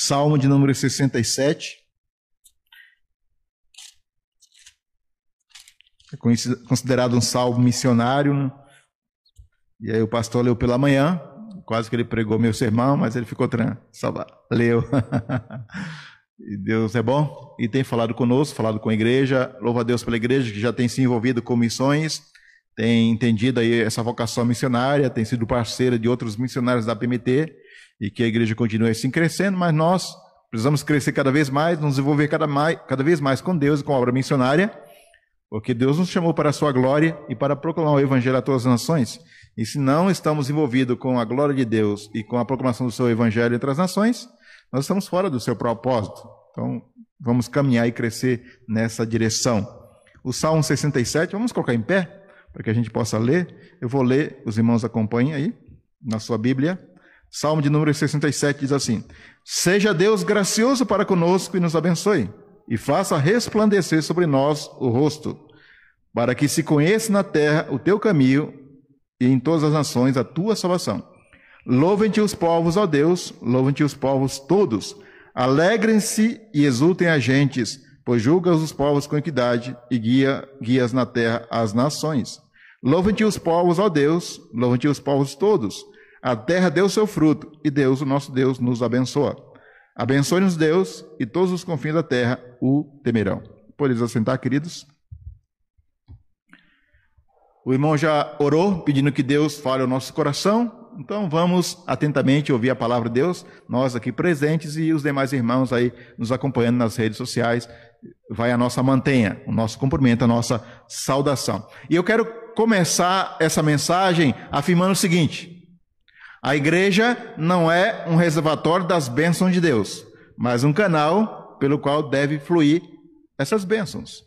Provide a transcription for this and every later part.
Salmo de número 67. É considerado um salmo missionário. E aí o pastor leu pela manhã, quase que ele pregou meu sermão, mas ele ficou tranquilo. Leu. E Deus é bom e tem falado conosco, falado com a igreja. Louva a Deus pela igreja que já tem se envolvido com missões, tem entendido aí essa vocação missionária, tem sido parceira de outros missionários da PMT e que a igreja continue assim crescendo, mas nós precisamos crescer cada vez mais, nos envolver cada, mais, cada vez mais com Deus e com a obra missionária, porque Deus nos chamou para a sua glória e para proclamar o evangelho a todas as nações. E se não estamos envolvidos com a glória de Deus e com a proclamação do seu evangelho entre as nações, nós estamos fora do seu propósito. Então, vamos caminhar e crescer nessa direção. O Salmo 67, vamos colocar em pé, para que a gente possa ler. Eu vou ler, os irmãos acompanhem aí, na sua Bíblia. Salmo de número 67 diz assim: Seja Deus gracioso para conosco e nos abençoe, e faça resplandecer sobre nós o rosto, para que se conheça na terra o teu caminho e em todas as nações a tua salvação. Louvem-te os povos, ó Deus, louvem-te os povos todos. Alegrem-se e exultem as gentes, pois julgas os povos com equidade e guia, guias na terra as nações. Louvem-te os povos, ó Deus, louvem-te os povos todos. A terra deu seu fruto, e Deus, o nosso Deus, nos abençoa. Abençoe-nos Deus, e todos os confins da terra o temerão. Podeis assentar, queridos? O irmão já orou, pedindo que Deus fale ao nosso coração. Então vamos atentamente ouvir a palavra de Deus, nós aqui presentes e os demais irmãos aí nos acompanhando nas redes sociais. Vai a nossa mantenha, o nosso cumprimento, a nossa saudação. E eu quero começar essa mensagem afirmando o seguinte: a igreja não é um reservatório das bênçãos de Deus, mas um canal pelo qual deve fluir essas bênçãos.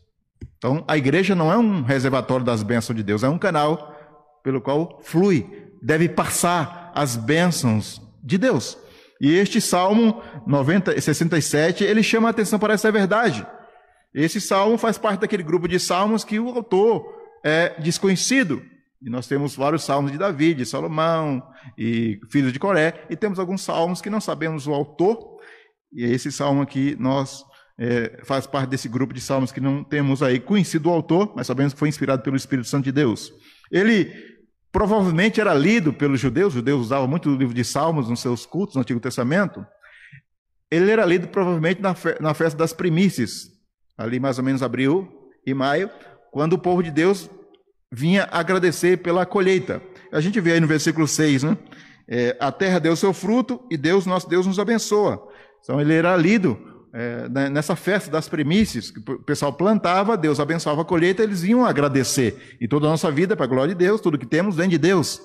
Então, a igreja não é um reservatório das bênçãos de Deus, é um canal pelo qual flui, deve passar as bênçãos de Deus. E este Salmo 90, 67, ele chama a atenção para essa verdade. Esse salmo faz parte daquele grupo de salmos que o autor é desconhecido. E nós temos vários salmos de Davi, de Salomão e filhos de Coré, e temos alguns salmos que não sabemos o autor. E esse salmo aqui nós é, faz parte desse grupo de salmos que não temos aí conhecido o autor, mas sabemos que foi inspirado pelo Espírito Santo de Deus. Ele provavelmente era lido pelos judeus, os judeus usavam muito o livro de Salmos nos seus cultos no Antigo Testamento. Ele era lido provavelmente na, fe na festa das primícias, ali mais ou menos abril e maio, quando o povo de Deus vinha agradecer pela colheita. A gente vê aí no versículo 6, né? É, a terra deu seu fruto e Deus, nosso Deus, nos abençoa. Então ele era lido é, né, nessa festa das primícias, que o pessoal plantava, Deus abençoava a colheita, eles iam agradecer. E toda a nossa vida, para a glória de Deus, tudo que temos vem de Deus.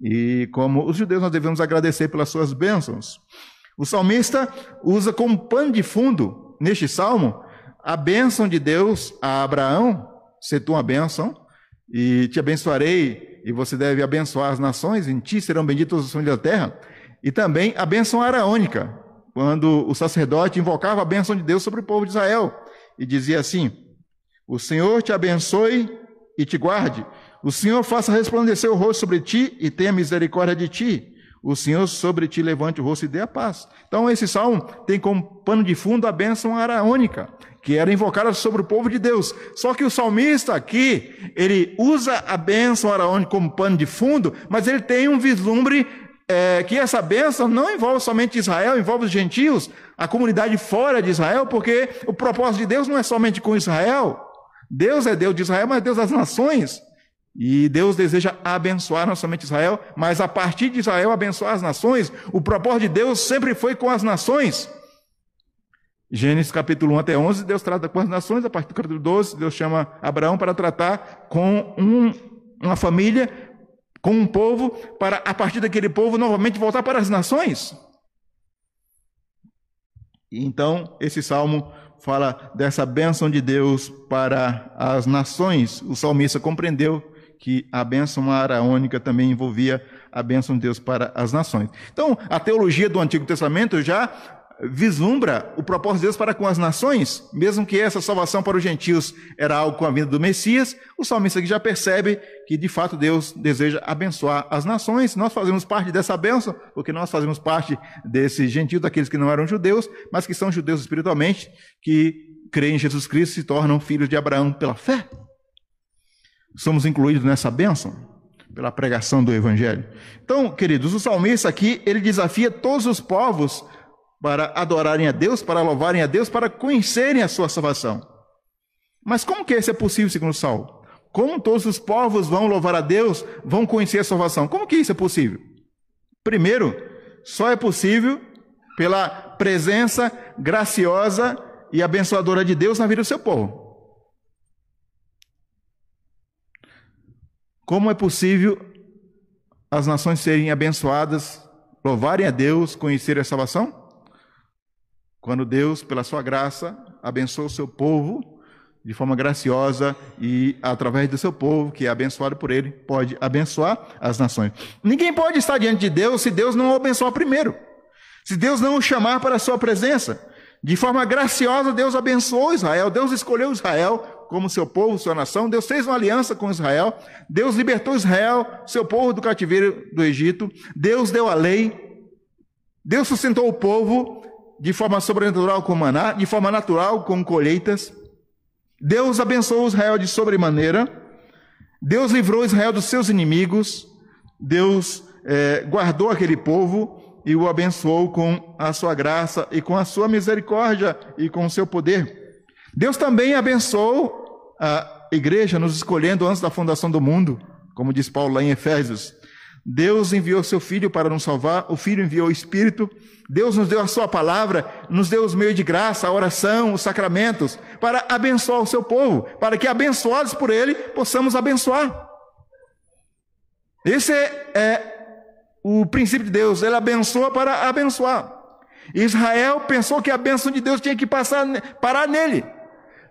E como os judeus, nós devemos agradecer pelas suas bênçãos. O salmista usa como pano de fundo, neste salmo, a bênção de Deus a Abraão, ser uma bênção, e te abençoarei, e você deve abençoar as nações, em ti serão benditos os famílias da terra, e também a bênção araônica, quando o sacerdote invocava a bênção de Deus sobre o povo de Israel, e dizia assim: O Senhor te abençoe e te guarde, o Senhor faça resplandecer o rosto sobre ti e tenha misericórdia de ti. O Senhor sobre ti levante o rosto e dê a paz. Então, esse salmo tem como pano de fundo a bênção araônica que era invocada sobre o povo de Deus. Só que o salmista aqui, ele usa a bênção araônica como pano de fundo, mas ele tem um vislumbre é, que essa bênção não envolve somente Israel, envolve os gentios, a comunidade fora de Israel, porque o propósito de Deus não é somente com Israel. Deus é Deus de Israel, mas é Deus das nações. E Deus deseja abençoar não somente Israel, mas a partir de Israel abençoar as nações. O propósito de Deus sempre foi com as nações. Gênesis capítulo 1 até 11, Deus trata com as nações, a partir do capítulo 12, Deus chama Abraão para tratar com um, uma família, com um povo, para a partir daquele povo novamente voltar para as nações. Então, esse salmo fala dessa bênção de Deus para as nações. O salmista compreendeu que a bênção araônica também envolvia a bênção de Deus para as nações. Então, a teologia do Antigo Testamento já vislumbra o propósito de Deus para com as nações, mesmo que essa salvação para os gentios era algo com a vinda do Messias, o salmista aqui já percebe que de fato Deus deseja abençoar as nações. Nós fazemos parte dessa bênção, porque nós fazemos parte desse gentio daqueles que não eram judeus, mas que são judeus espiritualmente, que creem em Jesus Cristo e se tornam filhos de Abraão pela fé. Somos incluídos nessa bênção pela pregação do evangelho. Então, queridos, o salmista aqui, ele desafia todos os povos para adorarem a Deus, para louvarem a Deus, para conhecerem a sua salvação. Mas como que isso é possível, segundo Saul? Como todos os povos vão louvar a Deus, vão conhecer a salvação? Como que isso é possível? Primeiro, só é possível pela presença graciosa e abençoadora de Deus na vida do seu povo. Como é possível as nações serem abençoadas, louvarem a Deus, conhecerem a salvação? Quando Deus, pela sua graça, abençoa o seu povo de forma graciosa e através do seu povo, que é abençoado por ele, pode abençoar as nações. Ninguém pode estar diante de Deus se Deus não o abençoar primeiro. Se Deus não o chamar para a sua presença. De forma graciosa, Deus abençoou Israel. Deus escolheu Israel como seu povo, sua nação. Deus fez uma aliança com Israel. Deus libertou Israel, seu povo, do cativeiro do Egito. Deus deu a lei. Deus sustentou o povo de forma sobrenatural com maná, de forma natural com colheitas. Deus abençoou Israel de sobremaneira. Deus livrou Israel dos seus inimigos. Deus é, guardou aquele povo e o abençoou com a sua graça e com a sua misericórdia e com o seu poder. Deus também abençoou a igreja nos escolhendo antes da fundação do mundo, como diz Paulo lá em Efésios. Deus enviou seu Filho para nos salvar, o Filho enviou o Espírito, Deus nos deu a sua palavra, nos deu os meios de graça, a oração, os sacramentos, para abençoar o seu povo, para que abençoados por Ele possamos abençoar. Esse é, é o princípio de Deus, Ele abençoa para abençoar. Israel pensou que a bênção de Deus tinha que passar, parar nele,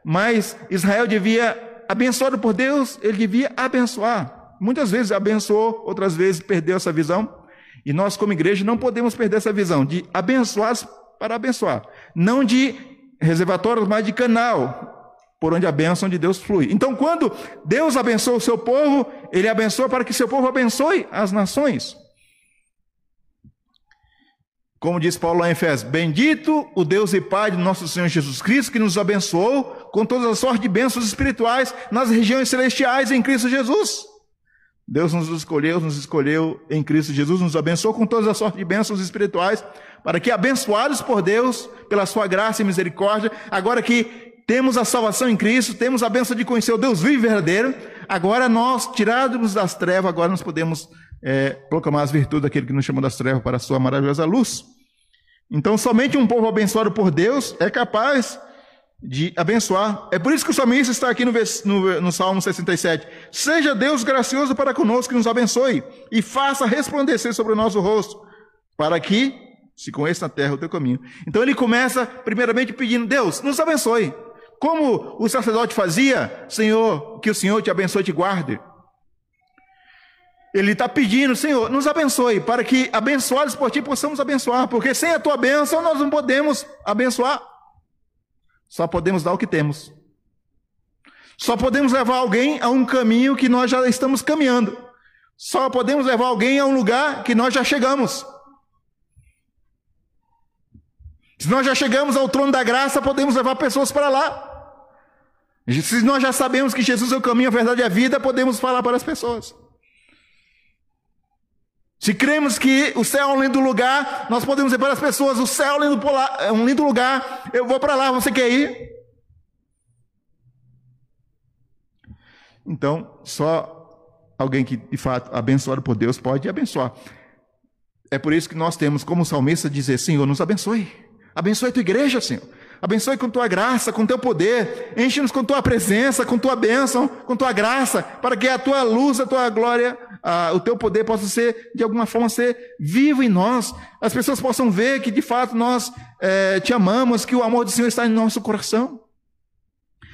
mas Israel devia, abençoado por Deus, ele devia abençoar. Muitas vezes abençoou, outras vezes perdeu essa visão. E nós, como igreja, não podemos perder essa visão de abençoar para abençoar. Não de reservatórios, mas de canal por onde a bênção de Deus flui. Então, quando Deus abençoa o seu povo, Ele abençoa para que seu povo abençoe as nações. Como diz Paulo em Efésios, bendito o Deus e Pai de nosso Senhor Jesus Cristo, que nos abençoou com todas as sortes de bênçãos espirituais nas regiões celestiais em Cristo Jesus. Deus nos escolheu, nos escolheu em Cristo Jesus, nos abençoou com todas as sortes de bênçãos espirituais, para que, abençoados por Deus, pela sua graça e misericórdia, agora que temos a salvação em Cristo, temos a bênção de conhecer o Deus vivo e verdadeiro, agora nós, tirados das trevas, agora nós podemos é, proclamar as virtudes daquele que nos chamou das trevas para a sua maravilhosa luz. Então, somente um povo abençoado por Deus é capaz de abençoar. É por isso que o salmista está aqui no, no, no, Salmo 67. Seja Deus gracioso para conosco, que nos abençoe e faça resplandecer sobre o nosso rosto, para que se conheça na terra o teu caminho. Então ele começa, primeiramente, pedindo: Deus, nos abençoe. Como o sacerdote fazia, Senhor, que o Senhor te abençoe e te guarde. Ele está pedindo, Senhor, nos abençoe, para que abençoados por ti possamos abençoar, porque sem a tua bênção nós não podemos abençoar. Só podemos dar o que temos. Só podemos levar alguém a um caminho que nós já estamos caminhando. Só podemos levar alguém a um lugar que nós já chegamos. Se nós já chegamos ao trono da graça, podemos levar pessoas para lá. Se nós já sabemos que Jesus é o caminho, a verdade e a vida, podemos falar para as pessoas. Se cremos que o céu é um lindo lugar, nós podemos dizer para as pessoas: o céu é um lindo, é lugar, eu vou para lá, você quer ir? Então, só alguém que de fato abençoado por Deus pode abençoar. É por isso que nós temos como salmista dizer: Senhor, nos abençoe, abençoe a tua igreja, Senhor. Abençoe com tua graça, com teu poder. Enche-nos com tua presença, com tua bênção, com tua graça, para que a tua luz, a tua glória, a, o teu poder possa ser, de alguma forma, ser vivo em nós. As pessoas possam ver que, de fato, nós é, te amamos, que o amor do Senhor está em nosso coração.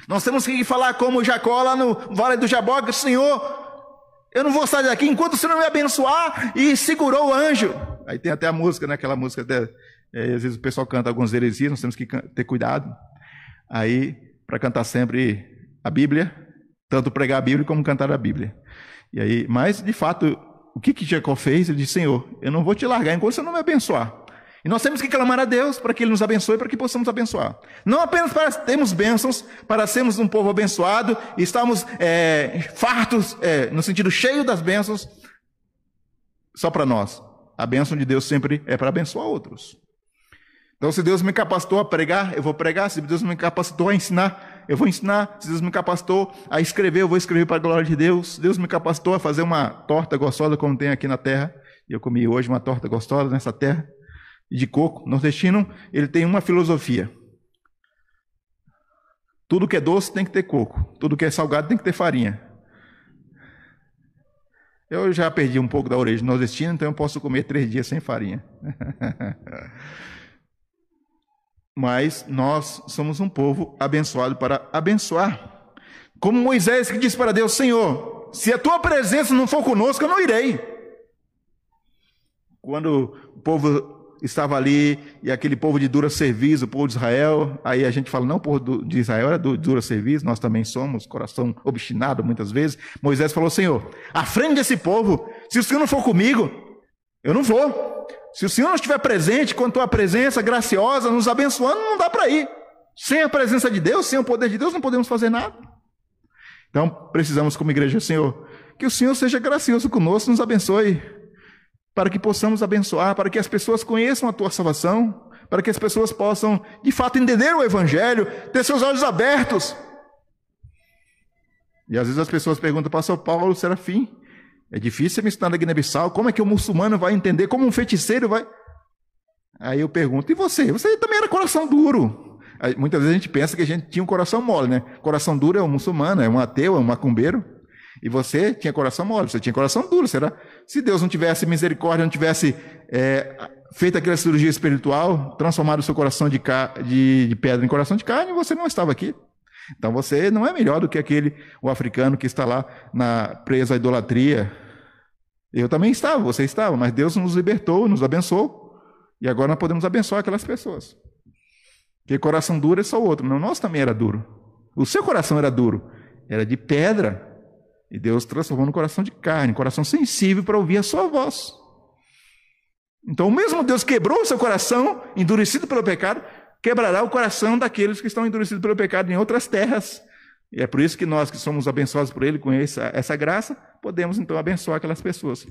Nós temos que falar como Jacó lá no Vale do Jaboque, Senhor, eu não vou sair daqui enquanto o Senhor não me abençoar, e segurou o anjo. Aí tem até a música, né? Aquela música É, às vezes o pessoal canta algumas heresias, nós temos que ter cuidado. Aí, para cantar sempre a Bíblia, tanto pregar a Bíblia como cantar a Bíblia. E aí, mas de fato, o que que Jacó fez? Ele disse: Senhor, eu não vou te largar enquanto você não me abençoar. E nós temos que clamar a Deus para que Ele nos abençoe, para que possamos abençoar. Não apenas para termos bênçãos, para sermos um povo abençoado e estarmos é, fartos, é, no sentido cheio das bênçãos, só para nós. A bênção de Deus sempre é para abençoar outros. Então, se Deus me capacitou a pregar, eu vou pregar. Se Deus me capacitou a ensinar, eu vou ensinar. Se Deus me capacitou a escrever, eu vou escrever para a glória de Deus. Deus me capacitou a fazer uma torta gostosa, como tem aqui na terra, e eu comi hoje uma torta gostosa nessa terra de coco. Nordestino, ele tem uma filosofia. Tudo que é doce tem que ter coco. Tudo que é salgado tem que ter farinha. Eu já perdi um pouco da origem nordestina, então eu posso comer três dias sem farinha. Mas nós somos um povo abençoado para abençoar. Como Moisés que disse para Deus: Senhor, se a tua presença não for conosco, eu não irei. Quando o povo estava ali, e aquele povo de dura serviço, o povo de Israel, aí a gente fala, não, o povo de Israel era de dura serviço, nós também somos, coração obstinado muitas vezes. Moisés falou, Senhor, à frente desse povo, se o Senhor não for comigo, eu não vou. Se o Senhor não estiver presente, com a tua presença graciosa, nos abençoando, não dá para ir. Sem a presença de Deus, sem o poder de Deus, não podemos fazer nada. Então, precisamos, como igreja, Senhor, que o Senhor seja gracioso conosco, nos abençoe para que possamos abençoar, para que as pessoas conheçam a tua salvação, para que as pessoas possam, de fato, entender o Evangelho, ter seus olhos abertos. E às vezes as pessoas perguntam, pastor Paulo Serafim, é difícil me ensinar a Guiné-Bissau, como é que o muçulmano vai entender, como um feiticeiro vai... Aí eu pergunto, e você? Você também era coração duro. Aí, muitas vezes a gente pensa que a gente tinha um coração mole, né? Coração duro é um muçulmano, é um ateu, é um macumbeiro. E você tinha coração mole, você tinha coração duro. Será? Se Deus não tivesse misericórdia, não tivesse é, feito aquela cirurgia espiritual, transformado o seu coração de, de, de, pedra em coração de carne, você não estava aqui. Então você não é melhor do que aquele o africano que está lá na presa à idolatria. Eu também estava, você estava, mas Deus nos libertou, nos abençoou. E agora nós podemos abençoar aquelas pessoas. Porque coração duro é só o outro. Não, nosso também era duro. O seu coração era duro. Era de pedra. E Deus transformou no coração de carne, coração sensível para ouvir a sua voz. Então, o mesmo Deus quebrou o seu coração, endurecido pelo pecado, quebrará o coração daqueles que estão endurecidos pelo pecado em outras terras. E é por isso que nós que somos abençoados por Ele com essa, essa graça, podemos então abençoar aquelas pessoas.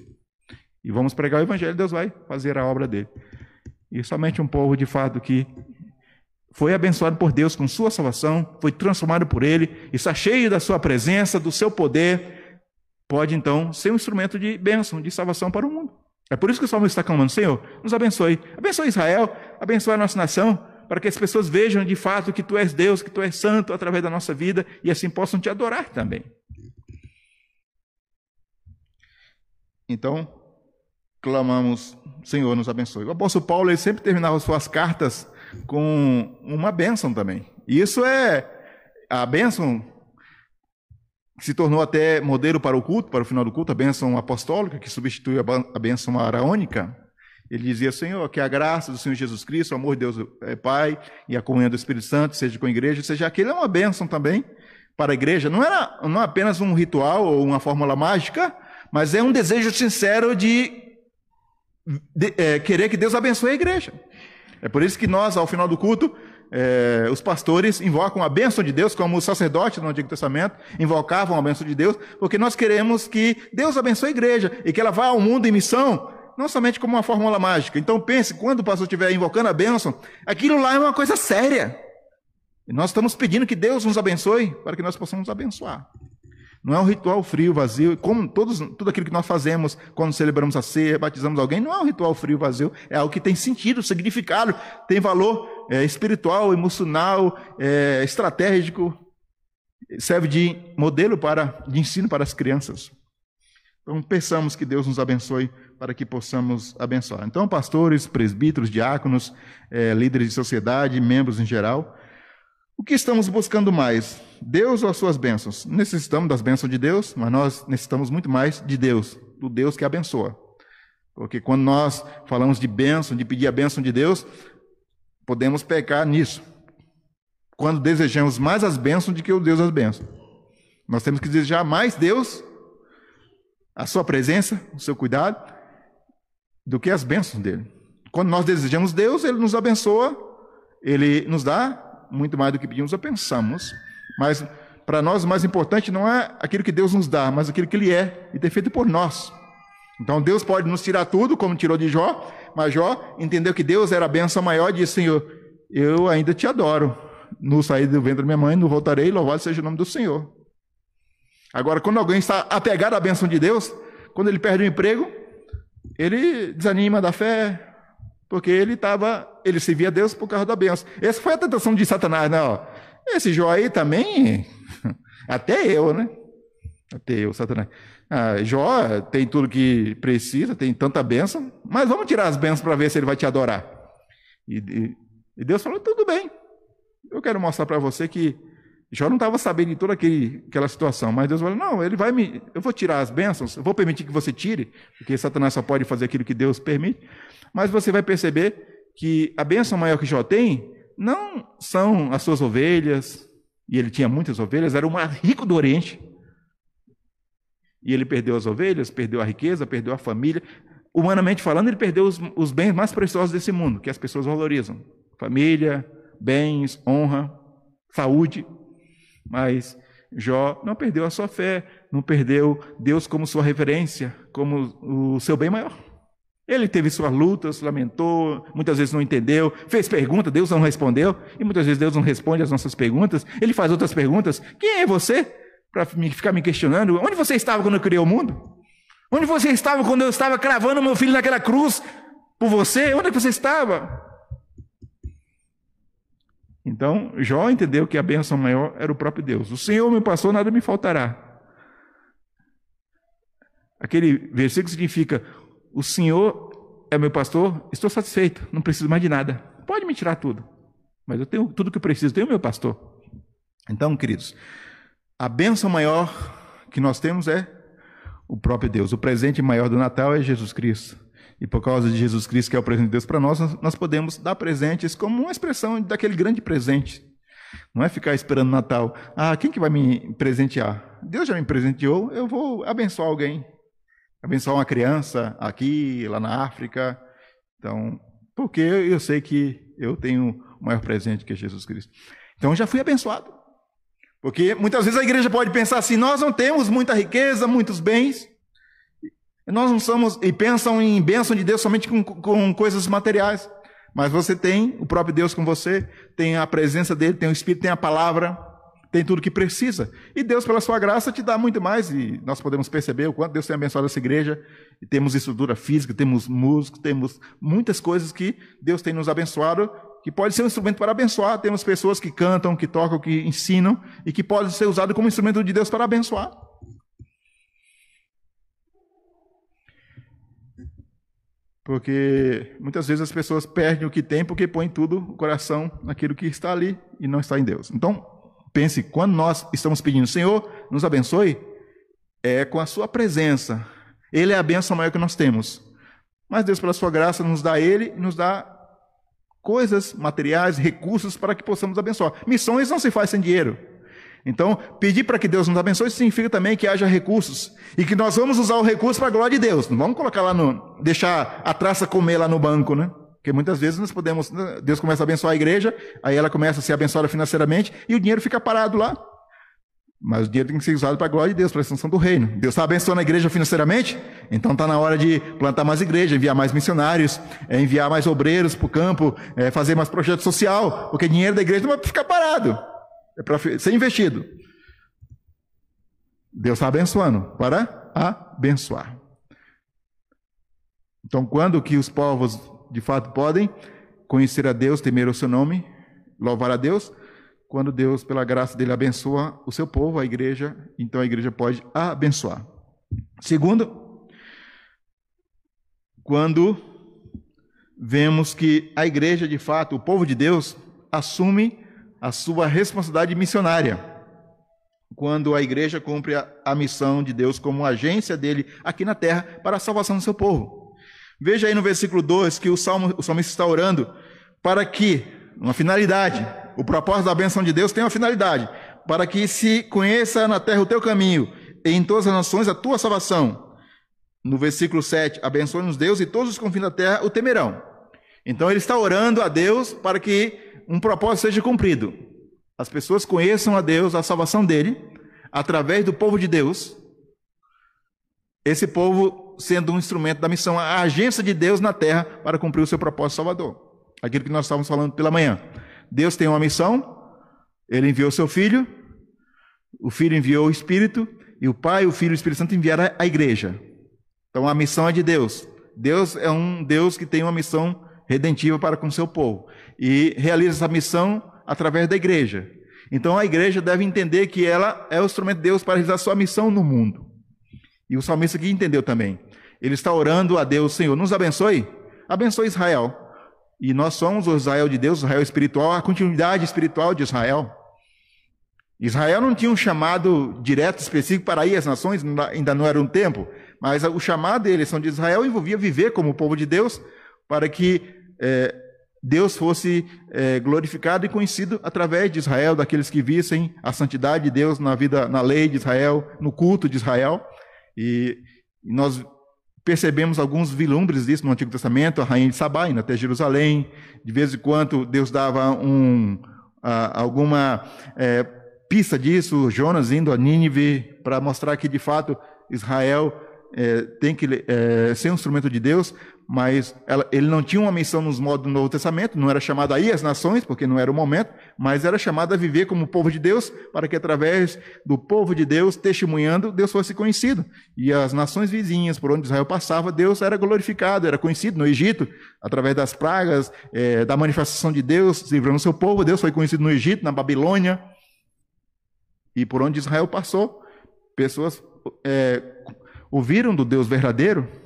E vamos pregar o Evangelho, Deus vai fazer a obra dele. E somente um povo de fato que foi abençoado por Deus com sua salvação, foi transformado por Ele, está cheio da sua presença, do seu poder, pode então ser um instrumento de bênção, de salvação para o mundo. É por isso que o Salmo está clamando, Senhor, nos abençoe. Abençoe Israel, abençoe a nossa nação, para que as pessoas vejam de fato que Tu és Deus, que Tu és santo através da nossa vida e assim possam Te adorar também. Então, clamamos, Senhor, nos abençoe. O apóstolo Paulo ele sempre terminava suas cartas com uma bênção também. Isso é a bênção se tornou até modelo para o culto, para o final do culto, a bênção apostólica, que substitui a bênção araônica. Ele dizia, Senhor, que a graça do Senhor Jesus Cristo, o amor de Deus é Pai e a comunhão do Espírito Santo seja com a igreja, seja aquele é uma bênção também para a igreja. Não era não é apenas um ritual ou uma fórmula mágica, mas é um desejo sincero de, de é, querer que Deus abençoe a igreja. É por isso que nós, ao final do culto, é, os pastores invocam a bênção de Deus, como os sacerdotes no Antigo Testamento invocavam a bênção de Deus, porque nós queremos que Deus abençoe a igreja e que ela vá ao mundo em missão, não somente como uma fórmula mágica. Então pense, quando o pastor estiver invocando a bênção, aquilo lá é uma coisa séria. E nós estamos pedindo que Deus nos abençoe para que nós possamos abençoar. Não é um ritual frio, vazio, como todos, tudo aquilo que nós fazemos quando celebramos a ceia, batizamos alguém, não é um ritual frio, vazio, é algo que tem sentido, significado, tem valor é, espiritual, emocional, é, estratégico, serve de modelo para, de ensino para as crianças. Então, pensamos que Deus nos abençoe para que possamos abençoar. Então, pastores, presbíteros, diáconos, é, líderes de sociedade, membros em geral, o que estamos buscando mais? Deus ou as suas bênçãos? Necessitamos das bênçãos de Deus, mas nós necessitamos muito mais de Deus, do Deus que abençoa. Porque quando nós falamos de bênção, de pedir a bênção de Deus, podemos pecar nisso. Quando desejamos mais as bênçãos do que o Deus as bênçãos. Nós temos que desejar mais Deus, a sua presença, o seu cuidado, do que as bênçãos dele. Quando nós desejamos Deus, ele nos abençoa, ele nos dá muito mais do que pedimos ou pensamos. Mas para nós o mais importante não é aquilo que Deus nos dá, mas aquilo que ele é e tem feito por nós. Então Deus pode nos tirar tudo, como tirou de Jó, mas Jó entendeu que Deus era a benção maior e disse: Senhor, eu ainda te adoro. No sair do ventre da minha mãe, não voltarei, louvado seja o nome do Senhor. Agora, quando alguém está apegado à bênção de Deus, quando ele perde o emprego, ele desanima da fé, porque ele estava, ele servia a Deus por causa da bênção. Essa foi a tentação de Satanás, né? Ó, esse Jó aí também, até eu, né? Até eu, Satanás. Ah, Jó tem tudo que precisa, tem tanta bênção, mas vamos tirar as bênçãos para ver se ele vai te adorar. E, e, e Deus falou: tudo bem, eu quero mostrar para você que Jó não estava sabendo de toda aquele, aquela situação, mas Deus falou: não, ele vai me. Eu vou tirar as bênçãos, eu vou permitir que você tire, porque Satanás só pode fazer aquilo que Deus permite, mas você vai perceber que a bênção maior que Jó tem não são as suas ovelhas, e ele tinha muitas ovelhas, era o mais rico do Oriente. E ele perdeu as ovelhas, perdeu a riqueza, perdeu a família. Humanamente falando, ele perdeu os, os bens mais preciosos desse mundo, que as pessoas valorizam: família, bens, honra, saúde. Mas Jó não perdeu a sua fé, não perdeu Deus como sua referência, como o seu bem maior. Ele teve suas lutas, lamentou, muitas vezes não entendeu, fez pergunta, Deus não respondeu, e muitas vezes Deus não responde às nossas perguntas. Ele faz outras perguntas: Quem é você? para ficar me questionando: onde você estava quando eu criei o mundo? Onde você estava quando eu estava cravando meu filho naquela cruz por você? Onde você estava? Então, Jó entendeu que a bênção maior era o próprio Deus. O Senhor me passou, nada me faltará. Aquele versículo significa: O Senhor é meu pastor, estou satisfeito, não preciso mais de nada. Pode me tirar tudo, mas eu tenho tudo que eu preciso, tenho meu pastor. Então, queridos, a bênção maior que nós temos é o próprio Deus. O presente maior do Natal é Jesus Cristo. E por causa de Jesus Cristo, que é o presente de Deus para nós, nós podemos dar presentes como uma expressão daquele grande presente. Não é ficar esperando Natal. Ah, quem que vai me presentear? Deus já me presenteou, eu vou abençoar alguém. Abençoar uma criança aqui, lá na África. Então, porque eu sei que eu tenho o maior presente que é Jesus Cristo. Então, já fui abençoado. Porque muitas vezes a igreja pode pensar assim: nós não temos muita riqueza, muitos bens. Nós não somos, e pensam em bênção de Deus somente com, com coisas materiais. Mas você tem o próprio Deus com você, tem a presença dele, tem o Espírito, tem a palavra, tem tudo que precisa. E Deus, pela sua graça, te dá muito mais. E nós podemos perceber o quanto Deus tem abençoado essa igreja. E temos estrutura física, temos músicos, temos muitas coisas que Deus tem nos abençoado que pode ser um instrumento para abençoar. Temos pessoas que cantam, que tocam, que ensinam e que pode ser usado como instrumento de Deus para abençoar. Porque muitas vezes as pessoas perdem o que têm porque põem tudo o coração naquilo que está ali e não está em Deus. Então, pense, quando nós estamos pedindo, Senhor, nos abençoe, é com a sua presença. Ele é a bênção maior que nós temos. Mas Deus, pela sua graça, nos dá Ele e nos dá coisas, materiais, recursos para que possamos abençoar. Missões não se faz sem dinheiro. Então, pedir para que Deus nos abençoe significa também que haja recursos e que nós vamos usar o recurso para a glória de Deus. Não vamos colocar lá no, deixar a traça comer lá no banco, né? Porque muitas vezes nós podemos, né, Deus começa a abençoar a igreja, aí ela começa a ser abençoada financeiramente e o dinheiro fica parado lá. Mas o dinheiro tem que ser usado para a glória de Deus, para a extensão do reino. Deus está abençoando a igreja financeiramente? Então está na hora de plantar mais igreja, enviar mais missionários, é, enviar mais obreiros para o campo, é, fazer mais projeto social, porque dinheiro da igreja não vai ficar parado. É para ser investido. Deus está abençoando para abençoar. Então, quando que os povos de fato podem conhecer a Deus, temer o seu nome, louvar a Deus? quando Deus, pela graça dele, abençoa o seu povo, a igreja, então a igreja pode abençoar. Segundo, quando vemos que a igreja, de fato, o povo de Deus, assume a sua responsabilidade missionária. Quando a igreja cumpre a, missão de Deus como agência dele aqui na terra para a salvação do seu povo. Veja aí no versículo 2 que o, salmo, o salmista está orando para que, uma finalidade, o propósito da benção de Deus tem uma finalidade, para que se conheça na terra o teu caminho e em todas as nações a tua salvação. No versículo 7, abençoe-nos Deus e todos os confins da terra o temerão. Então ele está orando a Deus para que um propósito seja cumprido. As pessoas conheçam a Deus, a salvação dele, através do povo de Deus. Esse povo sendo um instrumento da missão, a agência de Deus na terra para cumprir o seu propósito salvador. Aquilo que nós estávamos falando pela manhã. Deus tem uma missão, ele enviou seu filho, o filho enviou o Espírito, e o Pai, o Filho e o Espírito Santo enviaram a igreja. Então a missão é de Deus. Deus é um Deus que tem uma missão redentiva para com seu povo e realiza essa missão através da igreja. Então a igreja deve entender que ela é o instrumento de Deus para realizar sua missão no mundo. E o salmista aqui entendeu também. Ele está orando a Deus, Senhor, nos abençoe, abençoe Israel. E nós somos o Israel de Deus, o Israel espiritual, a continuidade espiritual de Israel. Israel não tinha um chamado direto, específico para ir às nações, ainda não era um tempo, mas o chamado da eleição de Israel envolvia viver como povo de Deus, para que é, Deus fosse é, glorificado e conhecido através de Israel, daqueles que vissem a santidade de Deus na vida, na lei de Israel, no culto de Israel. E, nós percebemos alguns vilumbres disso no Antigo Testamento, a rainha de Sabá, indo até Jerusalém. De vez em quando Deus dava um, alguma é, pista disso, Jonas indo a Nínive, para mostrar que de fato Israel é, tem que é, ser um instrumento de Deus, mas ela, ele não tinha uma missão nos modos do Novo Testamento, não era chamado a ir às nações, porque não era o momento, mas era chamado a viver como povo de Deus, para que através do povo de Deus, testemunhando, Deus fosse conhecido. E as nações vizinhas, por onde Israel passava, Deus era glorificado, era conhecido. No Egito, através das pragas, é, da manifestação de Deus, livrando seu povo, Deus foi conhecido no Egito, na Babilônia. E por onde Israel passou, pessoas é, ouviram do Deus verdadeiro.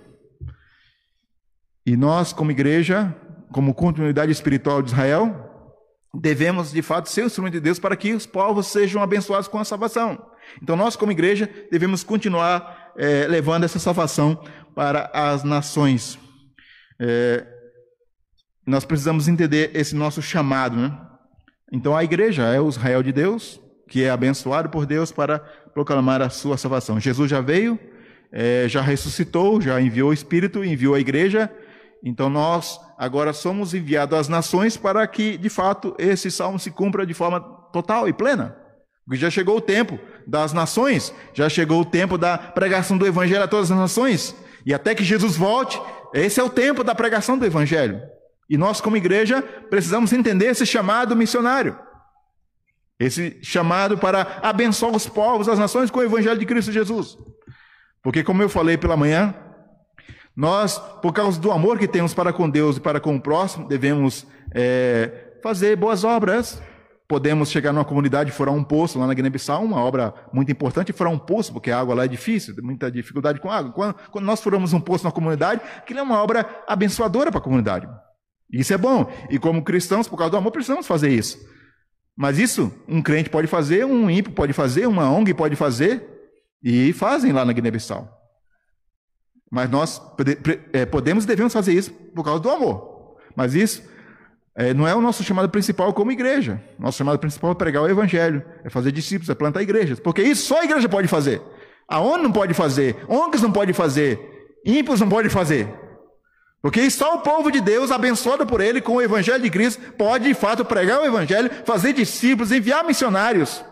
E nós, como igreja, como continuidade espiritual de Israel, devemos de fato ser o instrumento de Deus para que os povos sejam abençoados com a salvação. Então, nós, como igreja, devemos continuar é, levando essa salvação para as nações. É, nós precisamos entender esse nosso chamado. Né? Então, a igreja é o Israel de Deus, que é abençoado por Deus para proclamar a sua salvação. Jesus já veio, é, já ressuscitou, já enviou o Espírito, enviou a igreja. Então nós agora somos enviados às nações para que, de fato, esse salmo se cumpra de forma total e plena. Porque já chegou o tempo das nações, já chegou o tempo da pregação do Evangelho a todas as nações. E até que Jesus volte, esse é o tempo da pregação do Evangelho. E nós, como igreja, precisamos entender esse chamado missionário. Esse chamado para abençoar os povos, as nações com o Evangelho de Cristo Jesus. Porque, como eu falei pela manhã, nós, por causa do amor que temos para com Deus e para com o próximo, devemos é, fazer boas obras. Podemos chegar numa comunidade e furar um poço lá na Guiné-Bissau, uma obra muito importante, furar um poço, porque a água lá é difícil, tem muita dificuldade com água. Quando, quando nós furamos um poço na comunidade, aquilo é uma obra abençoadora para a comunidade. Isso é bom. E como cristãos, por causa do amor, precisamos fazer isso. Mas isso um crente pode fazer, um ímpio pode fazer, uma ONG pode fazer, e fazem lá na Guiné-Bissau. Mas nós é, podemos e devemos fazer isso por causa do amor. Mas isso é, não é o nosso chamado principal como igreja. Nosso chamado principal é pregar o evangelho, é fazer discípulos, é plantar igrejas. Porque isso só a igreja pode fazer. A ONU não pode fazer, ONGs não pode fazer, ímpios não pode fazer. Porque só o povo de Deus, abençoado por ele com o evangelho de Cristo, pode de fato pregar o evangelho, fazer discípulos, enviar missionários.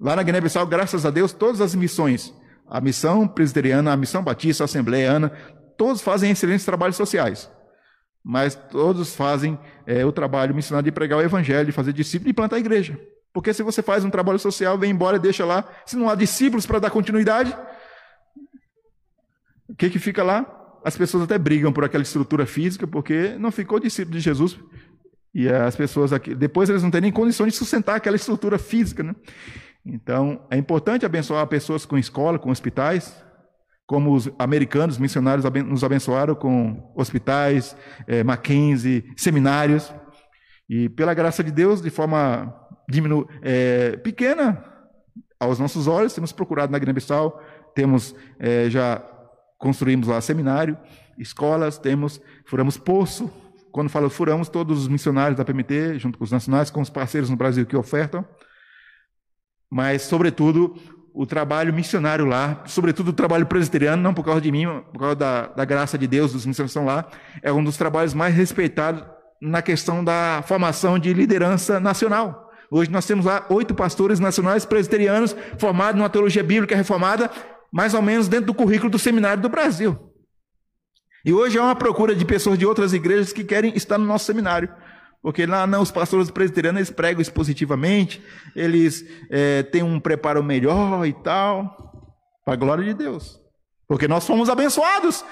Lá na Guiné-Bissau, graças a Deus, todas as missões, a missão presbiteriana, a missão batista, a assembleiana, todos fazem excelentes trabalhos sociais. Mas todos fazem é, o trabalho missionário de pregar o evangelho, de fazer discípulos e plantar a igreja. Porque se você faz um trabalho social, vem embora e deixa lá, se não há discípulos para dar continuidade, o que, que fica lá? As pessoas até brigam por aquela estrutura física, porque não ficou discípulo de Jesus. E as pessoas aqui, depois eles não têm nem condição de sustentar aquela estrutura física, né? Então, é importante abençoar pessoas com escola, com hospitais, como os americanos missionários nos abençoaram com hospitais, é, Mackenzie, seminários. E pela graça de Deus, de forma diminu é, pequena aos nossos olhos, temos procurado na Guiné-Bissau, temos é, já construímos lá seminário escolas, temos, furamos poço. Quando falo furamos, todos os missionários da PMT, junto com os nacionais, com os parceiros no Brasil que ofertam. Mas, sobretudo, o trabalho missionário lá, sobretudo o trabalho presbiteriano, não por causa de mim, por causa da, da graça de Deus, dos missionários que estão lá, é um dos trabalhos mais respeitados na questão da formação de liderança nacional. Hoje nós temos lá oito pastores nacionais presbiterianos formados numa teologia bíblica reformada, mais ou menos dentro do currículo do seminário do Brasil. E hoje há uma procura de pessoas de outras igrejas que querem estar no nosso seminário. Porque lá não, os pastores presbiterianos eles pregam expositivamente, eles é, têm um preparo melhor e tal, para a glória de Deus. Porque nós fomos abençoados,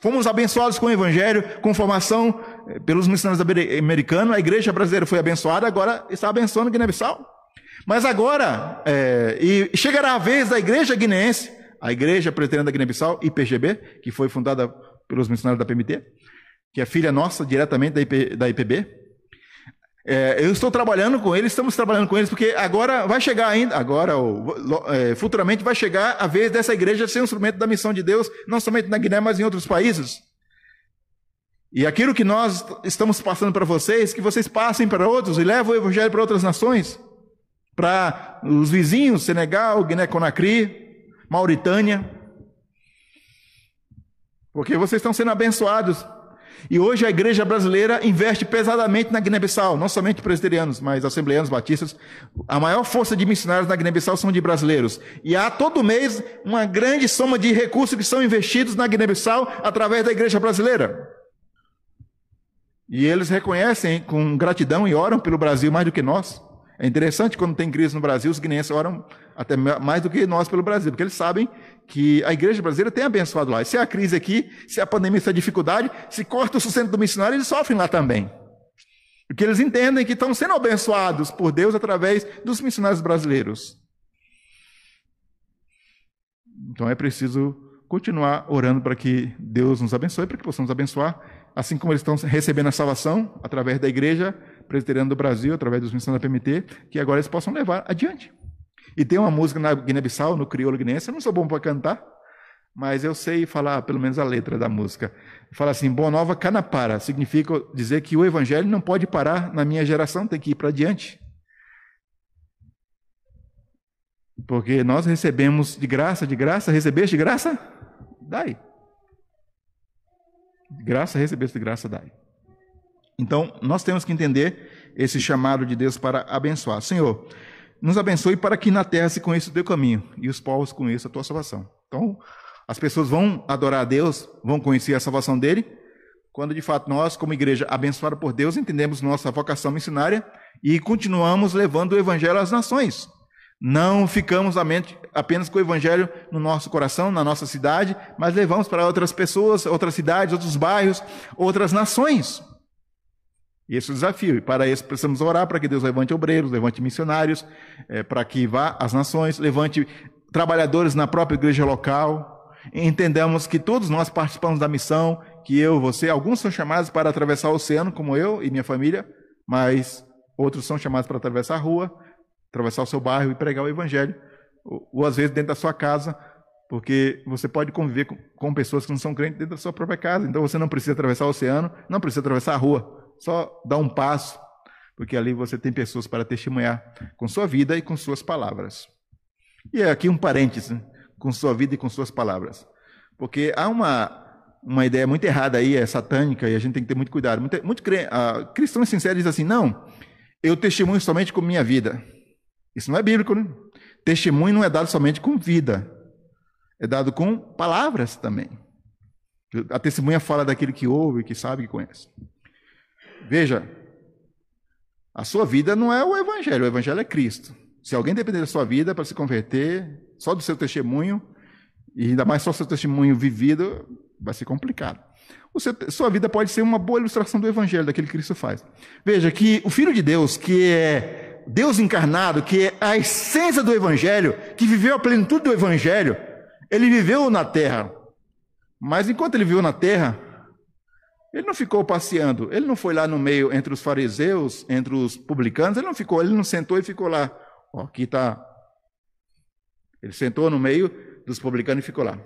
fomos abençoados com o Evangelho, com formação eh, pelos missionários americanos, a igreja brasileira foi abençoada, agora está abençoando Guiné-Bissau. Mas agora, é, e chegará a vez da igreja guineense, a igreja presbiteriana da Guiné-Bissau, IPGB, que foi fundada pelos missionários da PMT, que é filha nossa diretamente da, IP, da IPB, é, eu estou trabalhando com eles, estamos trabalhando com eles, porque agora vai chegar ainda, agora, ou, é, futuramente vai chegar a vez dessa igreja ser um instrumento da missão de Deus, não somente na Guiné, mas em outros países. E aquilo que nós estamos passando para vocês, que vocês passem para outros e levem o evangelho para outras nações, para os vizinhos, Senegal, Guiné-Conakry, Mauritânia, porque vocês estão sendo abençoados e hoje a igreja brasileira investe pesadamente na Guiné-Bissau, não somente presbiterianos, mas assembleanos, batistas. A maior força de missionários na Guiné-Bissau são de brasileiros. E há todo mês uma grande soma de recursos que são investidos na Guiné-Bissau através da igreja brasileira. E eles reconhecem com gratidão e oram pelo Brasil mais do que nós. É interessante quando tem crise no Brasil, os guineenses oram até mais do que nós pelo Brasil, porque eles sabem que a igreja brasileira tem abençoado lá. E se a crise aqui, se a pandemia, se a dificuldade, se corta o sustento do missionário, eles sofrem lá também. Porque eles entendem que estão sendo abençoados por Deus através dos missionários brasileiros. Então é preciso continuar orando para que Deus nos abençoe, para que possamos abençoar, assim como eles estão recebendo a salvação através da igreja presbiteriana do Brasil, através dos missionários da PMT, que agora eles possam levar adiante. E tem uma música na Guiné-Bissau, no crioulo guineense, eu não sou bom para cantar, mas eu sei falar pelo menos a letra da música. Fala assim: Boa Nova Canapara, significa dizer que o evangelho não pode parar na minha geração, tem que ir para adiante. Porque nós recebemos de graça, de graça, recebeste de graça? Dai. De graça, recebeste de graça, dai. Então, nós temos que entender esse chamado de Deus para abençoar. Senhor, nos abençoe para que na terra se conheça o teu caminho e os povos conheçam a tua salvação. Então, as pessoas vão adorar a Deus, vão conhecer a salvação dele, quando de fato nós, como igreja abençoada por Deus, entendemos nossa vocação missionária e continuamos levando o evangelho às nações. Não ficamos apenas com o evangelho no nosso coração, na nossa cidade, mas levamos para outras pessoas, outras cidades, outros bairros, outras nações. Esse é o desafio. E para isso precisamos orar para que Deus levante obreiros, levante missionários, é, para que vá às nações, levante trabalhadores na própria igreja local. Entendamos que todos nós participamos da missão, que eu, você, alguns são chamados para atravessar o oceano, como eu e minha família, mas outros são chamados para atravessar a rua, atravessar o seu bairro e pregar o evangelho, ou, ou às vezes dentro da sua casa, porque você pode conviver com pessoas que não são crentes dentro da sua própria casa. Então você não precisa atravessar o oceano, não precisa atravessar a rua. Só dá um passo, porque ali você tem pessoas para testemunhar com sua vida e com suas palavras. E é aqui um parêntese, com sua vida e com suas palavras. Porque há uma, uma ideia muito errada aí, é satânica, e a gente tem que ter muito cuidado. Muito, muito uh, cristãos sinceros dizem assim: não, eu testemunho somente com minha vida. Isso não é bíblico, né? Testemunho não é dado somente com vida, é dado com palavras também. A testemunha fala daquele que ouve, que sabe, que conhece. Veja, a sua vida não é o Evangelho, o Evangelho é Cristo. Se alguém depender da sua vida para se converter, só do seu testemunho, e ainda mais só do seu testemunho vivido, vai ser complicado. Seu, sua vida pode ser uma boa ilustração do Evangelho, daquilo que Cristo faz. Veja que o Filho de Deus, que é Deus encarnado, que é a essência do Evangelho, que viveu a plenitude do Evangelho, ele viveu na terra. Mas enquanto ele viveu na terra, ele não ficou passeando, ele não foi lá no meio entre os fariseus, entre os publicanos, ele não ficou, ele não sentou e ficou lá. Ó, aqui está. Ele sentou no meio dos publicanos e ficou lá.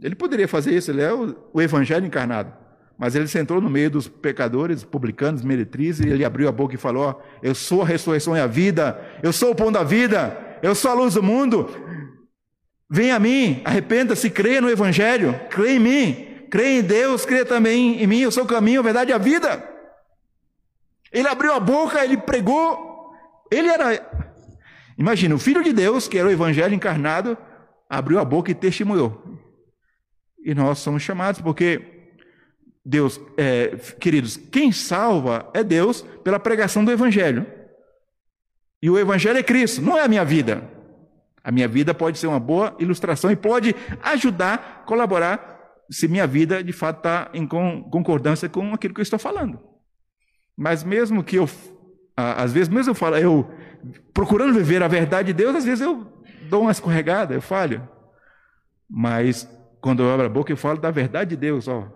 Ele poderia fazer isso, ele é o, o evangelho encarnado. Mas ele sentou no meio dos pecadores, publicanos, meretrizes, e ele abriu a boca e falou: Eu sou a ressurreição e a vida, eu sou o pão da vida, eu sou a luz do mundo. Venha a mim, arrependa-se, creia no Evangelho, creia em mim, creia em Deus, creia também em mim, eu sou o caminho, a verdade e a vida. Ele abriu a boca, ele pregou, ele era. Imagina, o Filho de Deus, que era o Evangelho encarnado, abriu a boca e testemunhou. E nós somos chamados, porque Deus, é, queridos, quem salva é Deus pela pregação do Evangelho. E o Evangelho é Cristo, não é a minha vida. A minha vida pode ser uma boa ilustração e pode ajudar, colaborar, se minha vida de fato está em concordância com aquilo que eu estou falando. Mas mesmo que eu, às vezes, mesmo eu falo, eu procurando viver a verdade de Deus, às vezes eu dou uma escorregada, eu falho. Mas quando eu abro a boca, eu falo da verdade de Deus, ó.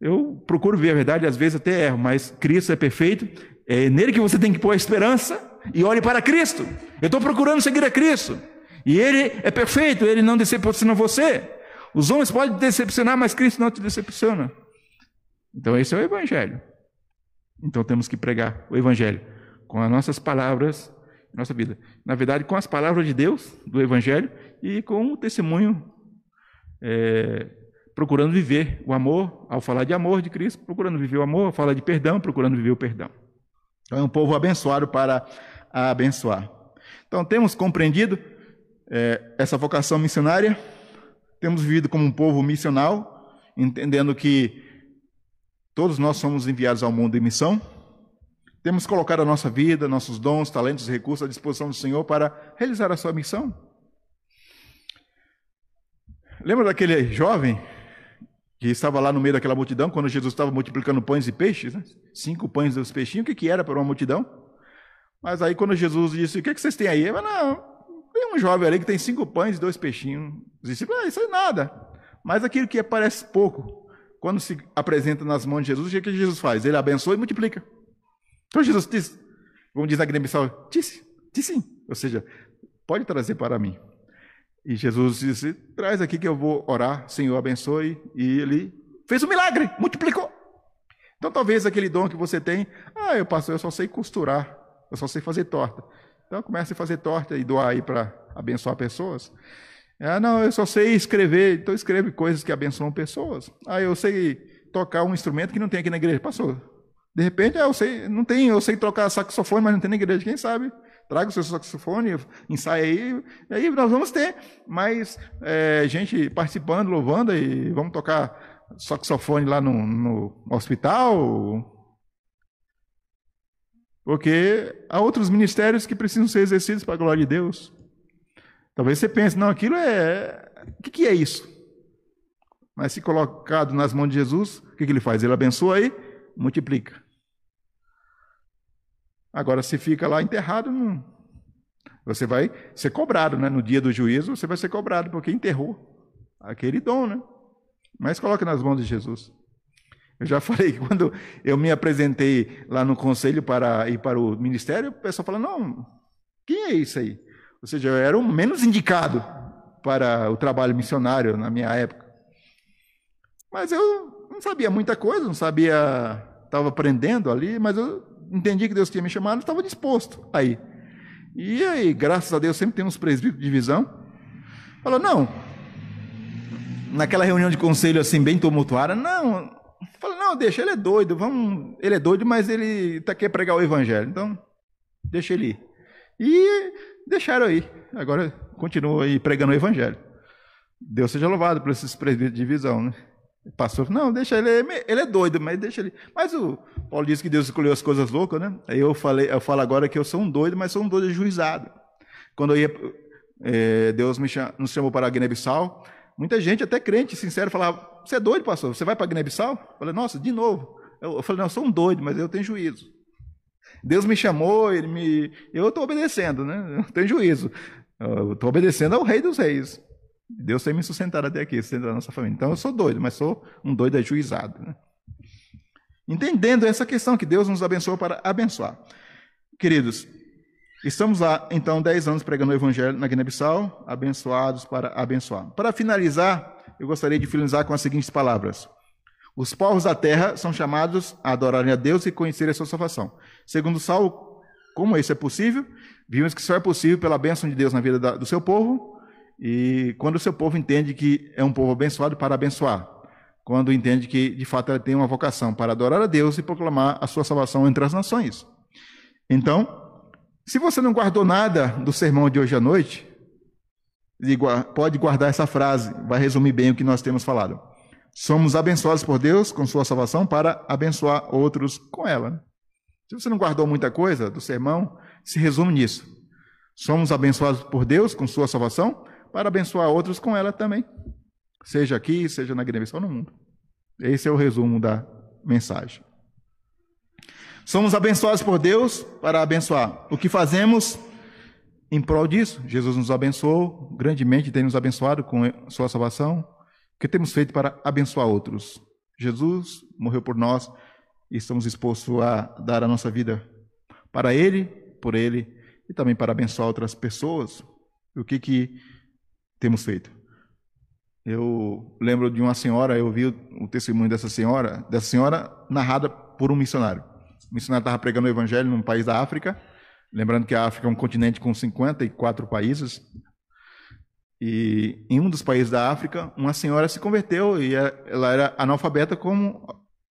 Eu procuro ver a verdade, às vezes até erro, mas Cristo é perfeito, é nele que você tem que pôr a esperança e olhe para Cristo. Eu estou procurando seguir a Cristo. E Ele é perfeito, Ele não decepciona você. Os homens podem decepcionar, mas Cristo não te decepciona. Então esse é o Evangelho. Então temos que pregar o Evangelho com as nossas palavras, nossa vida. Na verdade, com as palavras de Deus, do Evangelho, e com o testemunho é, procurando viver o amor, ao falar de amor de Cristo, procurando viver o amor, ao falar de perdão, procurando viver o perdão. Então é um povo abençoado para abençoar. Então temos compreendido é, essa vocação missionária, temos vivido como um povo missional, entendendo que todos nós somos enviados ao mundo em missão. Temos colocado a nossa vida, nossos dons, talentos e recursos à disposição do Senhor para realizar a sua missão. Lembra daquele jovem que estava lá no meio daquela multidão, quando Jesus estava multiplicando pães e peixes? Né? Cinco pães e dois peixinhos, o que, era para uma multidão? Mas aí, quando Jesus disse: O que, que vocês têm aí? Ele falou: Não, tem um jovem ali que tem cinco pães e dois peixinhos. Os discípulos: ah, Isso é nada. Mas aquilo que parece pouco, quando se apresenta nas mãos de Jesus, o que, que Jesus faz? Ele abençoa e multiplica. Então Jesus diz, como diz na Guiné Bissau, disse, disse sim. Ou seja, pode trazer para mim. E Jesus disse: Traz aqui que eu vou orar, Senhor abençoe. E ele fez um milagre, multiplicou. Então talvez aquele dom que você tem, ah, eu passo, eu só sei costurar, eu só sei fazer torta. Então comece a fazer torta e doar aí para abençoar pessoas. Ah, não, eu só sei escrever, então escreve coisas que abençoam pessoas. Ah, eu sei tocar um instrumento que não tem aqui na igreja. Passou. De repente, ah, eu sei, não tem, eu sei tocar saxofone, mas não tem na igreja. Quem sabe? traga o seu saxofone, ensaia aí, e aí nós vamos ter mais é, gente participando, louvando, e vamos tocar saxofone lá no, no hospital, porque há outros ministérios que precisam ser exercidos para a glória de Deus. Talvez você pense, não, aquilo é. O que, que é isso? Mas se colocado nas mãos de Jesus, o que, que ele faz? Ele abençoa aí, multiplica. Agora, se fica lá enterrado, não... você vai ser cobrado, né? No dia do juízo, você vai ser cobrado, porque enterrou aquele dom, né? Mas coloque nas mãos de Jesus. Eu já falei que quando eu me apresentei lá no conselho para ir para o ministério, o pessoal falou: não, quem é isso aí? Ou seja, eu era o menos indicado para o trabalho missionário na minha época. Mas eu não sabia muita coisa, não sabia, estava aprendendo ali, mas eu entendi que Deus tinha me chamado, estava disposto aí. E aí, graças a Deus, sempre tem uns presbíteros de visão. Falou, não. Naquela reunião de conselho assim, bem tumultuada, não. Falou, não, deixa, ele é doido, vamos. Ele é doido, mas ele está quer pregar o evangelho. Então, deixa ele ir. E deixaram aí. Agora continua aí pregando o evangelho. Deus seja louvado por esses presbíteros de visão, né? Pastor, não, deixa ele, ele é doido, mas deixa ele. Mas o Paulo disse que Deus escolheu as coisas loucas, né? Aí eu falei, eu falo agora que eu sou um doido, mas sou um doido juizado. Quando eu ia, é, Deus me cham, nos chamou para Guiné-Bissau, muita gente, até crente, sincero, falava: Você é doido, pastor? Você vai para Guiné-Bissau? Eu falei: Nossa, de novo. Eu, falei: Não, eu sou um doido, mas eu tenho juízo. Deus me chamou, ele me, eu estou obedecendo, né? Eu tenho juízo. Eu estou obedecendo ao Rei dos Reis. Deus tem me sustentado até aqui, sustentando a nossa família. Então eu sou doido, mas sou um doido ajuizado. Né? Entendendo essa questão que Deus nos abençoou para abençoar. Queridos, estamos lá, então, 10 anos pregando o Evangelho na Guiné-Bissau, abençoados para abençoar. Para finalizar eu gostaria de finalizar com as seguintes palavras. Os povos da terra são chamados a adorarem a Deus e conhecerem a sua salvação. Segundo Saulo, como isso é possível? Vimos que só é possível pela bênção de Deus na vida do seu povo e quando o seu povo entende que é um povo abençoado para abençoar. Quando entende que, de fato, ele tem uma vocação para adorar a Deus e proclamar a sua salvação entre as nações. Então, se você não guardou nada do sermão de hoje à noite, pode guardar essa frase, vai resumir bem o que nós temos falado. Somos abençoados por Deus com sua salvação para abençoar outros com ela. Né? Se você não guardou muita coisa do sermão, se resume nisso. Somos abençoados por Deus com sua salvação para abençoar outros com ela também. Seja aqui, seja na Guiné-Bissau, no mundo. Esse é o resumo da mensagem. Somos abençoados por Deus para abençoar. O que fazemos em prol disso? Jesus nos abençoou grandemente, tem nos abençoado com sua salvação. O que temos feito para abençoar outros? Jesus morreu por nós e estamos dispostos a dar a nossa vida para Ele, por Ele e também para abençoar outras pessoas. O que que temos feito? Eu lembro de uma senhora, eu vi o testemunho dessa senhora, dessa senhora narrada por um missionário. O missionário estava pregando o evangelho num país da África, lembrando que a África é um continente com 54 países. E em um dos países da África, uma senhora se converteu e é, ela era analfabeta, como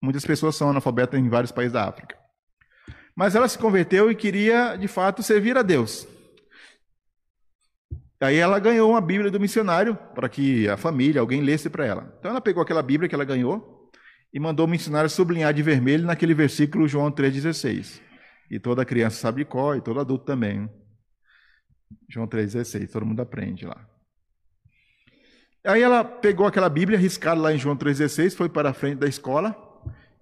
muitas pessoas são analfabetas em vários países da África. Mas ela se converteu e queria, de fato, servir a Deus. Aí ela ganhou uma Bíblia do missionário para que a família, alguém lesse para ela. Então ela pegou aquela Bíblia que ela ganhou e mandou o missionário sublinhar de vermelho naquele versículo João 3,16. E toda criança sabe cor, e todo adulto também. João 3,16, todo mundo aprende lá. Aí ela pegou aquela Bíblia riscada lá em João 3,16, foi para a frente da escola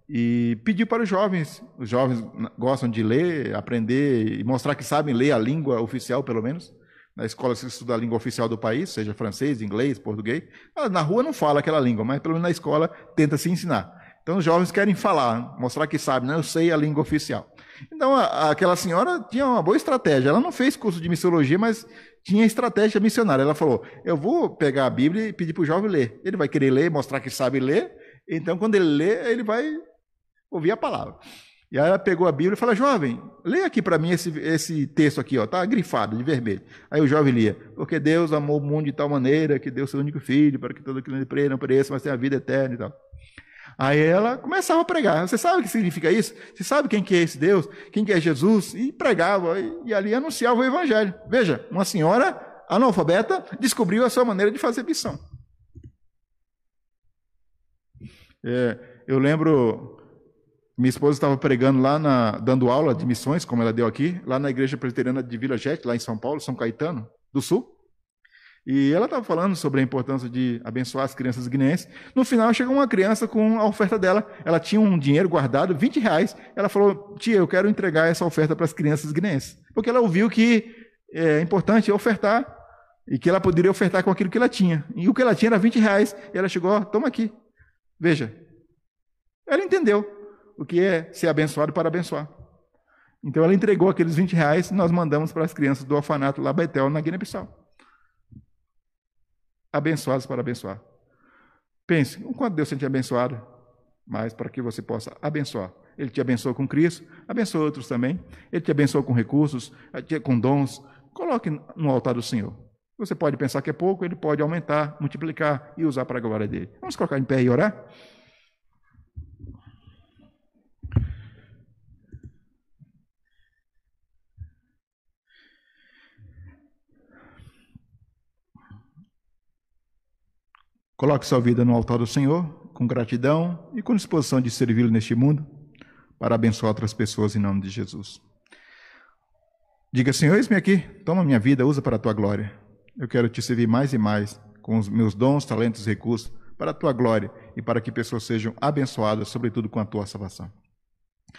e pediu para os jovens. Os jovens gostam de ler, aprender e mostrar que sabem ler a língua oficial, pelo menos na escola se estuda a língua oficial do país, seja francês, inglês, português. Na rua não fala aquela língua, mas pelo menos na escola tenta se ensinar. Então os jovens querem falar, mostrar que sabem, né? eu sei a língua oficial. Então a, aquela senhora tinha uma boa estratégia. Ela não fez curso de missiologia, mas tinha estratégia missionária. Ela falou: Eu vou pegar a Bíblia e pedir para o jovem ler. Ele vai querer ler, mostrar que sabe ler. Então, quando ele lê, ele vai ouvir a palavra. E aí ela pegou a Bíblia e falou, jovem, leia aqui para mim esse, esse texto aqui, ó, tá grifado de vermelho. Aí o jovem lia, porque Deus amou o mundo de tal maneira que deu seu único filho para que todo aquele que não pereça, mas tenha a vida eterna e tal. Aí ela começava a pregar. Você sabe o que significa isso? Você sabe quem que é esse Deus? Quem que é Jesus? E pregava, e, e ali anunciava o evangelho. Veja, uma senhora analfabeta descobriu a sua maneira de fazer missão. É, eu lembro minha esposa estava pregando lá, na, dando aula de missões, como ela deu aqui, lá na igreja presbiteriana de Vila Jet, lá em São Paulo, São Caetano, do Sul. E ela estava falando sobre a importância de abençoar as crianças guineenses. No final, chegou uma criança com a oferta dela. Ela tinha um dinheiro guardado, 20 reais. Ela falou: Tia, eu quero entregar essa oferta para as crianças guineenses. Porque ela ouviu que é importante ofertar e que ela poderia ofertar com aquilo que ela tinha. E o que ela tinha era 20 reais. E ela chegou: Toma aqui. Veja. Ela entendeu o que é ser abençoado para abençoar. Então ela entregou aqueles 20 reais e nós mandamos para as crianças do orfanato lá Betel, na Guiné-Bissau. Abençoados para abençoar. Pense, o quanto Deus tem te abençoado, mas para que você possa abençoar. Ele te abençoou com Cristo, abençoa outros também. Ele te abençoou com recursos, com dons. Coloque no altar do Senhor. Você pode pensar que é pouco, ele pode aumentar, multiplicar e usar para a glória dele. Vamos colocar em pé e orar? Coloque sua vida no altar do Senhor, com gratidão e com disposição de servi-lo neste mundo, para abençoar outras pessoas em nome de Jesus. Diga, Senhor, eis-me aqui, toma minha vida, usa para a tua glória. Eu quero te servir mais e mais com os meus dons, talentos e recursos para a tua glória e para que pessoas sejam abençoadas, sobretudo com a tua salvação.